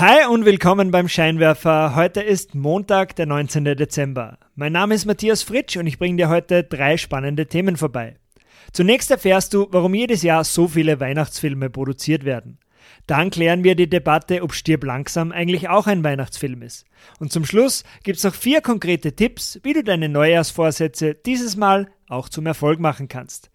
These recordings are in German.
Hi und willkommen beim Scheinwerfer. Heute ist Montag, der 19. Dezember. Mein Name ist Matthias Fritsch und ich bringe dir heute drei spannende Themen vorbei. Zunächst erfährst du, warum jedes Jahr so viele Weihnachtsfilme produziert werden. Dann klären wir die Debatte, ob Stirb langsam eigentlich auch ein Weihnachtsfilm ist. Und zum Schluss gibt's noch vier konkrete Tipps, wie du deine Neujahrsvorsätze dieses Mal auch zum Erfolg machen kannst.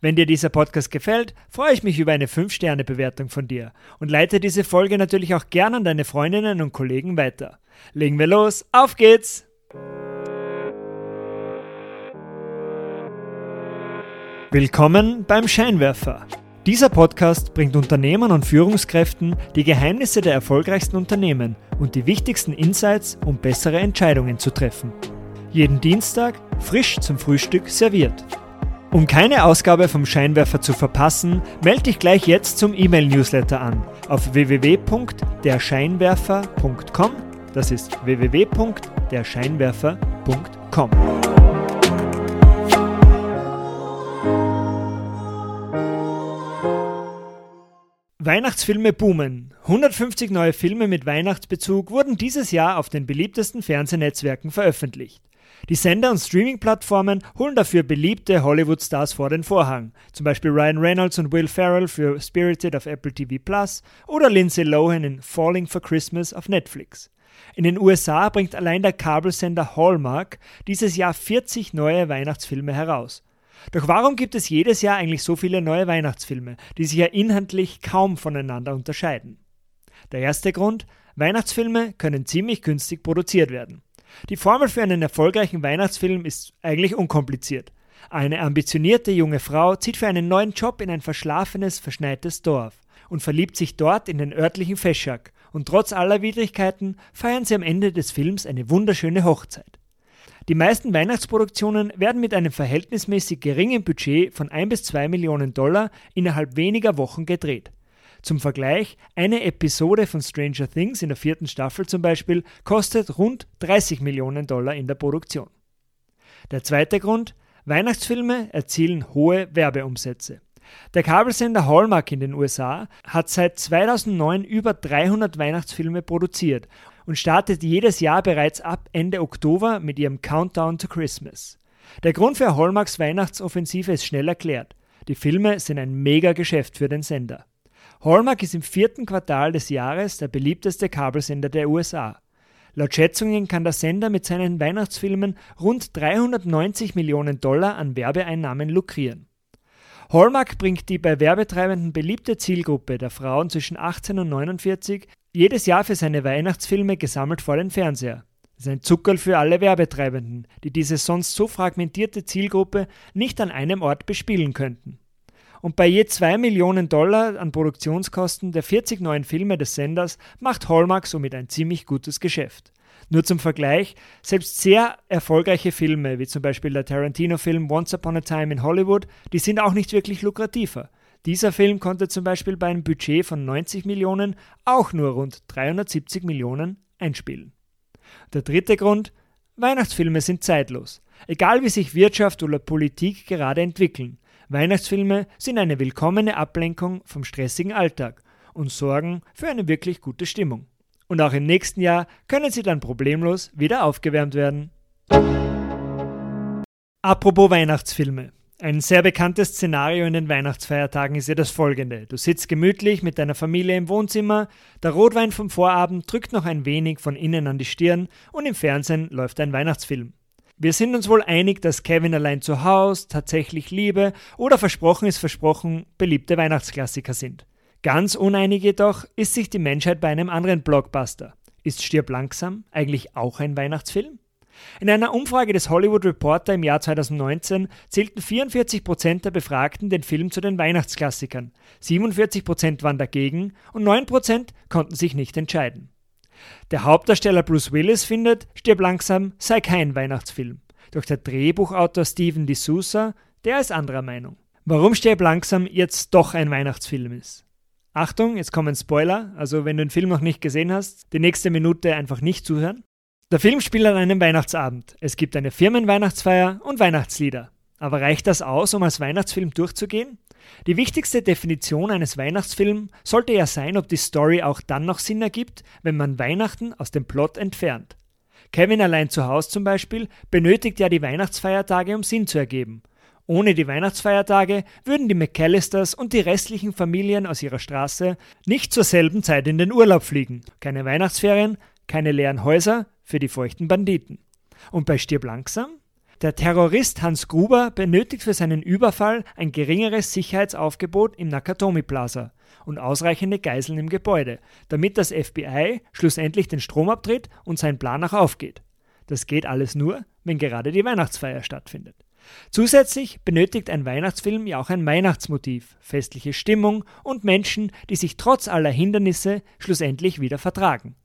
Wenn dir dieser Podcast gefällt, freue ich mich über eine 5-Sterne-Bewertung von dir und leite diese Folge natürlich auch gern an deine Freundinnen und Kollegen weiter. Legen wir los, auf geht's! Willkommen beim Scheinwerfer. Dieser Podcast bringt Unternehmern und Führungskräften die Geheimnisse der erfolgreichsten Unternehmen und die wichtigsten Insights, um bessere Entscheidungen zu treffen. Jeden Dienstag frisch zum Frühstück serviert. Um keine Ausgabe vom Scheinwerfer zu verpassen, melde dich gleich jetzt zum E-Mail-Newsletter an auf www.derscheinwerfer.com. Das ist www.derscheinwerfer.com. Weihnachtsfilme boomen. 150 neue Filme mit Weihnachtsbezug wurden dieses Jahr auf den beliebtesten Fernsehnetzwerken veröffentlicht. Die Sender und Streaming-Plattformen holen dafür beliebte Hollywood-Stars vor den Vorhang, zum Beispiel Ryan Reynolds und Will Ferrell für Spirited auf Apple TV Plus oder Lindsay Lohan in Falling for Christmas auf Netflix. In den USA bringt allein der Kabelsender Hallmark dieses Jahr 40 neue Weihnachtsfilme heraus. Doch warum gibt es jedes Jahr eigentlich so viele neue Weihnachtsfilme, die sich ja inhaltlich kaum voneinander unterscheiden? Der erste Grund, Weihnachtsfilme können ziemlich günstig produziert werden. Die Formel für einen erfolgreichen Weihnachtsfilm ist eigentlich unkompliziert. Eine ambitionierte junge Frau zieht für einen neuen Job in ein verschlafenes, verschneites Dorf und verliebt sich dort in den örtlichen Feschak, und trotz aller Widrigkeiten feiern sie am Ende des Films eine wunderschöne Hochzeit. Die meisten Weihnachtsproduktionen werden mit einem verhältnismäßig geringen Budget von 1 bis 2 Millionen Dollar innerhalb weniger Wochen gedreht. Zum Vergleich, eine Episode von Stranger Things in der vierten Staffel zum Beispiel kostet rund 30 Millionen Dollar in der Produktion. Der zweite Grund, Weihnachtsfilme erzielen hohe Werbeumsätze. Der Kabelsender Hallmark in den USA hat seit 2009 über 300 Weihnachtsfilme produziert und startet jedes Jahr bereits ab Ende Oktober mit ihrem Countdown to Christmas. Der Grund für Hallmarks Weihnachtsoffensive ist schnell erklärt. Die Filme sind ein Mega-Geschäft für den Sender. Hallmark ist im vierten Quartal des Jahres der beliebteste Kabelsender der USA. Laut Schätzungen kann der Sender mit seinen Weihnachtsfilmen rund 390 Millionen Dollar an Werbeeinnahmen lukrieren. Hallmark bringt die bei Werbetreibenden beliebte Zielgruppe der Frauen zwischen 18 und 49 jedes Jahr für seine Weihnachtsfilme gesammelt vor den Fernseher. Das ist ein Zuckerl für alle Werbetreibenden, die diese sonst so fragmentierte Zielgruppe nicht an einem Ort bespielen könnten und bei je 2 Millionen Dollar an Produktionskosten der 40 neuen Filme des Senders macht Hallmark somit ein ziemlich gutes Geschäft. Nur zum Vergleich, selbst sehr erfolgreiche Filme, wie zum Beispiel der Tarantino-Film Once Upon a Time in Hollywood, die sind auch nicht wirklich lukrativer. Dieser Film konnte zum Beispiel bei einem Budget von 90 Millionen auch nur rund 370 Millionen einspielen. Der dritte Grund, Weihnachtsfilme sind zeitlos. Egal wie sich Wirtschaft oder Politik gerade entwickeln. Weihnachtsfilme sind eine willkommene Ablenkung vom stressigen Alltag und sorgen für eine wirklich gute Stimmung. Und auch im nächsten Jahr können sie dann problemlos wieder aufgewärmt werden. Apropos Weihnachtsfilme. Ein sehr bekanntes Szenario in den Weihnachtsfeiertagen ist ja das folgende. Du sitzt gemütlich mit deiner Familie im Wohnzimmer, der Rotwein vom Vorabend drückt noch ein wenig von innen an die Stirn und im Fernsehen läuft ein Weihnachtsfilm. Wir sind uns wohl einig, dass Kevin allein zu Haus, tatsächlich Liebe oder Versprochen ist versprochen beliebte Weihnachtsklassiker sind. Ganz uneinig jedoch ist sich die Menschheit bei einem anderen Blockbuster. Ist Stirb langsam eigentlich auch ein Weihnachtsfilm? In einer Umfrage des Hollywood Reporter im Jahr 2019 zählten 44 Prozent der Befragten den Film zu den Weihnachtsklassikern, 47 Prozent waren dagegen und 9 Prozent konnten sich nicht entscheiden. Der Hauptdarsteller Bruce Willis findet, Stirb langsam sei kein Weihnachtsfilm. Doch der Drehbuchautor Steven D'Souza, der ist anderer Meinung. Warum Stirb langsam jetzt doch ein Weihnachtsfilm ist. Achtung, jetzt kommen Spoiler, also wenn du den Film noch nicht gesehen hast, die nächste Minute einfach nicht zuhören. Der Film spielt an einem Weihnachtsabend. Es gibt eine Firmenweihnachtsfeier und Weihnachtslieder. Aber reicht das aus, um als Weihnachtsfilm durchzugehen? Die wichtigste Definition eines Weihnachtsfilms sollte ja sein, ob die Story auch dann noch Sinn ergibt, wenn man Weihnachten aus dem Plot entfernt. Kevin allein zu Hause zum Beispiel benötigt ja die Weihnachtsfeiertage, um Sinn zu ergeben. Ohne die Weihnachtsfeiertage würden die McAllisters und die restlichen Familien aus ihrer Straße nicht zur selben Zeit in den Urlaub fliegen. Keine Weihnachtsferien, keine leeren Häuser für die feuchten Banditen. Und bei Stirb langsam? Der Terrorist Hans Gruber benötigt für seinen Überfall ein geringeres Sicherheitsaufgebot im Nakatomi Plaza und ausreichende Geiseln im Gebäude, damit das FBI schlussendlich den Strom abdreht und sein Plan auch aufgeht. Das geht alles nur, wenn gerade die Weihnachtsfeier stattfindet. Zusätzlich benötigt ein Weihnachtsfilm ja auch ein Weihnachtsmotiv, festliche Stimmung und Menschen, die sich trotz aller Hindernisse schlussendlich wieder vertragen.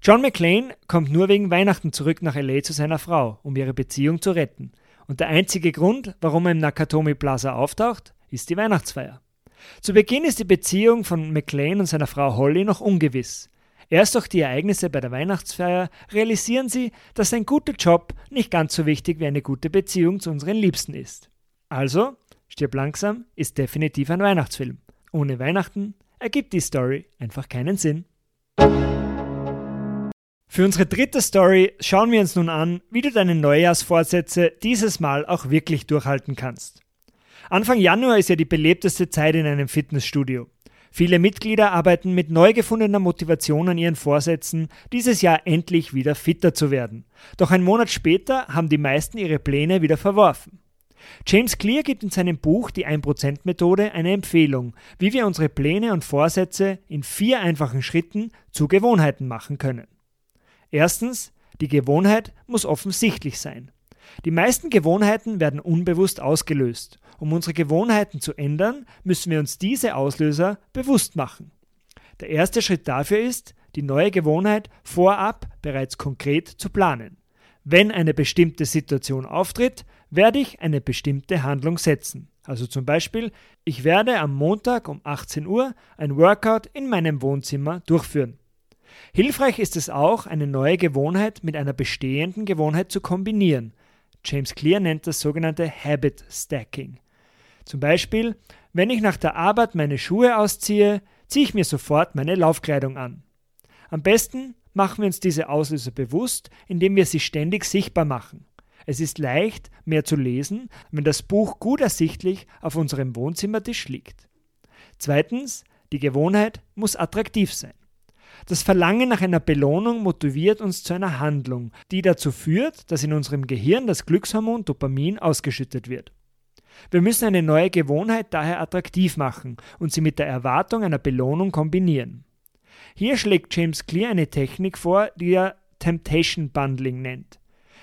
John McClane kommt nur wegen Weihnachten zurück nach LA zu seiner Frau, um ihre Beziehung zu retten. Und der einzige Grund, warum er im Nakatomi Plaza auftaucht, ist die Weihnachtsfeier. Zu Beginn ist die Beziehung von McClane und seiner Frau Holly noch ungewiss. Erst durch die Ereignisse bei der Weihnachtsfeier realisieren sie, dass ein guter Job nicht ganz so wichtig wie eine gute Beziehung zu unseren Liebsten ist. Also, Stirb langsam ist definitiv ein Weihnachtsfilm. Ohne Weihnachten ergibt die Story einfach keinen Sinn. Für unsere dritte Story schauen wir uns nun an, wie du deine Neujahrsvorsätze dieses Mal auch wirklich durchhalten kannst. Anfang Januar ist ja die belebteste Zeit in einem Fitnessstudio. Viele Mitglieder arbeiten mit neu gefundener Motivation an ihren Vorsätzen, dieses Jahr endlich wieder fitter zu werden. Doch ein Monat später haben die meisten ihre Pläne wieder verworfen. James Clear gibt in seinem Buch Die 1%-Methode eine Empfehlung, wie wir unsere Pläne und Vorsätze in vier einfachen Schritten zu Gewohnheiten machen können. Erstens, die Gewohnheit muss offensichtlich sein. Die meisten Gewohnheiten werden unbewusst ausgelöst. Um unsere Gewohnheiten zu ändern, müssen wir uns diese Auslöser bewusst machen. Der erste Schritt dafür ist, die neue Gewohnheit vorab bereits konkret zu planen. Wenn eine bestimmte Situation auftritt, werde ich eine bestimmte Handlung setzen. Also zum Beispiel, ich werde am Montag um 18 Uhr ein Workout in meinem Wohnzimmer durchführen. Hilfreich ist es auch, eine neue Gewohnheit mit einer bestehenden Gewohnheit zu kombinieren. James Clear nennt das sogenannte Habit Stacking. Zum Beispiel, wenn ich nach der Arbeit meine Schuhe ausziehe, ziehe ich mir sofort meine Laufkleidung an. Am besten machen wir uns diese Auslöser bewusst, indem wir sie ständig sichtbar machen. Es ist leicht, mehr zu lesen, wenn das Buch gut ersichtlich auf unserem Wohnzimmertisch liegt. Zweitens, die Gewohnheit muss attraktiv sein. Das Verlangen nach einer Belohnung motiviert uns zu einer Handlung, die dazu führt, dass in unserem Gehirn das Glückshormon Dopamin ausgeschüttet wird. Wir müssen eine neue Gewohnheit daher attraktiv machen und sie mit der Erwartung einer Belohnung kombinieren. Hier schlägt James Clear eine Technik vor, die er Temptation Bundling nennt.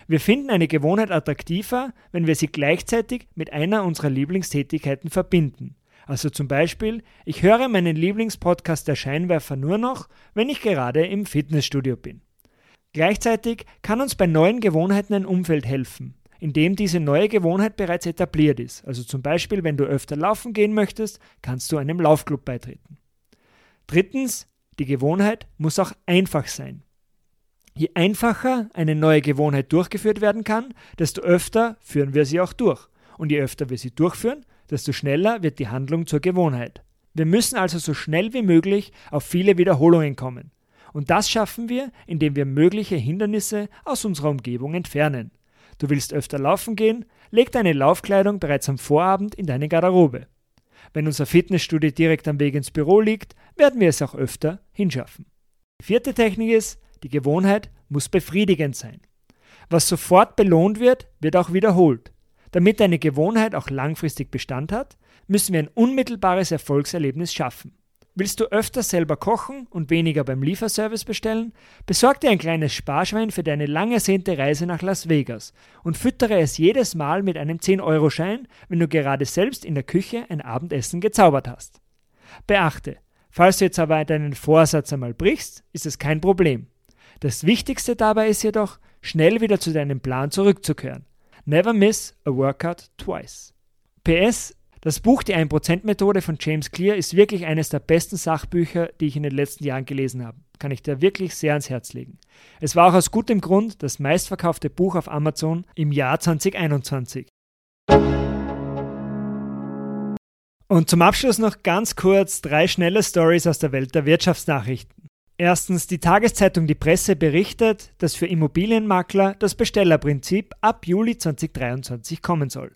Wir finden eine Gewohnheit attraktiver, wenn wir sie gleichzeitig mit einer unserer Lieblingstätigkeiten verbinden. Also zum Beispiel, ich höre meinen Lieblingspodcast der Scheinwerfer nur noch, wenn ich gerade im Fitnessstudio bin. Gleichzeitig kann uns bei neuen Gewohnheiten ein Umfeld helfen, in dem diese neue Gewohnheit bereits etabliert ist. Also zum Beispiel, wenn du öfter laufen gehen möchtest, kannst du einem Laufclub beitreten. Drittens, die Gewohnheit muss auch einfach sein. Je einfacher eine neue Gewohnheit durchgeführt werden kann, desto öfter führen wir sie auch durch. Und je öfter wir sie durchführen, desto schneller wird die Handlung zur Gewohnheit. Wir müssen also so schnell wie möglich auf viele Wiederholungen kommen. Und das schaffen wir, indem wir mögliche Hindernisse aus unserer Umgebung entfernen. Du willst öfter laufen gehen, leg deine Laufkleidung bereits am Vorabend in deine Garderobe. Wenn unser Fitnessstudio direkt am Weg ins Büro liegt, werden wir es auch öfter hinschaffen. Die vierte Technik ist, die Gewohnheit muss befriedigend sein. Was sofort belohnt wird, wird auch wiederholt. Damit eine Gewohnheit auch langfristig Bestand hat, müssen wir ein unmittelbares Erfolgserlebnis schaffen. Willst du öfter selber kochen und weniger beim Lieferservice bestellen? Besorg dir ein kleines Sparschwein für deine lang ersehnte Reise nach Las Vegas und füttere es jedes Mal mit einem 10-Euro-Schein, wenn du gerade selbst in der Küche ein Abendessen gezaubert hast. Beachte, falls du jetzt aber deinen Vorsatz einmal brichst, ist es kein Problem. Das Wichtigste dabei ist jedoch, schnell wieder zu deinem Plan zurückzukehren. Never miss a workout twice. PS, das Buch Die 1%-Methode von James Clear ist wirklich eines der besten Sachbücher, die ich in den letzten Jahren gelesen habe. Kann ich dir wirklich sehr ans Herz legen. Es war auch aus gutem Grund das meistverkaufte Buch auf Amazon im Jahr 2021. Und zum Abschluss noch ganz kurz drei schnelle Stories aus der Welt der Wirtschaftsnachrichten. Erstens, die Tageszeitung Die Presse berichtet, dass für Immobilienmakler das Bestellerprinzip ab Juli 2023 kommen soll.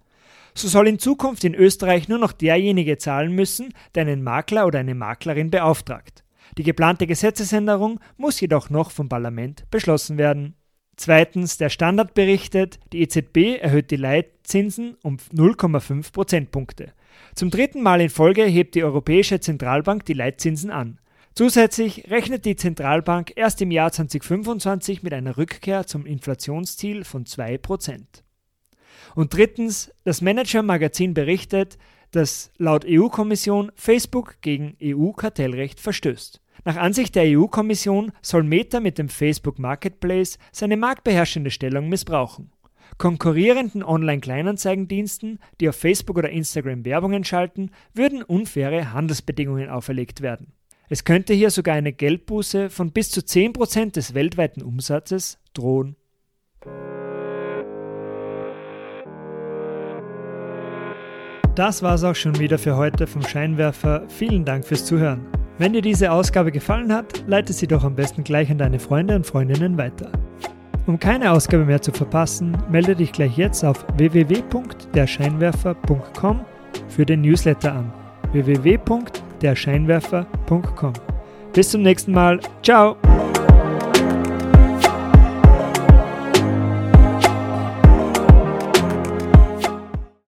So soll in Zukunft in Österreich nur noch derjenige zahlen müssen, der einen Makler oder eine Maklerin beauftragt. Die geplante Gesetzesänderung muss jedoch noch vom Parlament beschlossen werden. Zweitens, der Standard berichtet, die EZB erhöht die Leitzinsen um 0,5 Prozentpunkte. Zum dritten Mal in Folge hebt die Europäische Zentralbank die Leitzinsen an. Zusätzlich rechnet die Zentralbank erst im Jahr 2025 mit einer Rückkehr zum Inflationsziel von 2%. Und drittens, das Manager-Magazin berichtet, dass laut EU-Kommission Facebook gegen EU-Kartellrecht verstößt. Nach Ansicht der EU-Kommission soll Meta mit dem Facebook Marketplace seine marktbeherrschende Stellung missbrauchen. Konkurrierenden Online-Kleinanzeigendiensten, die auf Facebook oder Instagram Werbungen schalten, würden unfaire Handelsbedingungen auferlegt werden. Es könnte hier sogar eine Geldbuße von bis zu 10% des weltweiten Umsatzes drohen. Das war's auch schon wieder für heute vom Scheinwerfer. Vielen Dank fürs Zuhören. Wenn dir diese Ausgabe gefallen hat, leite sie doch am besten gleich an deine Freunde und Freundinnen weiter. Um keine Ausgabe mehr zu verpassen, melde dich gleich jetzt auf www.derscheinwerfer.com für den Newsletter an. www.derscheinwerfer.com Bis zum nächsten Mal. Ciao!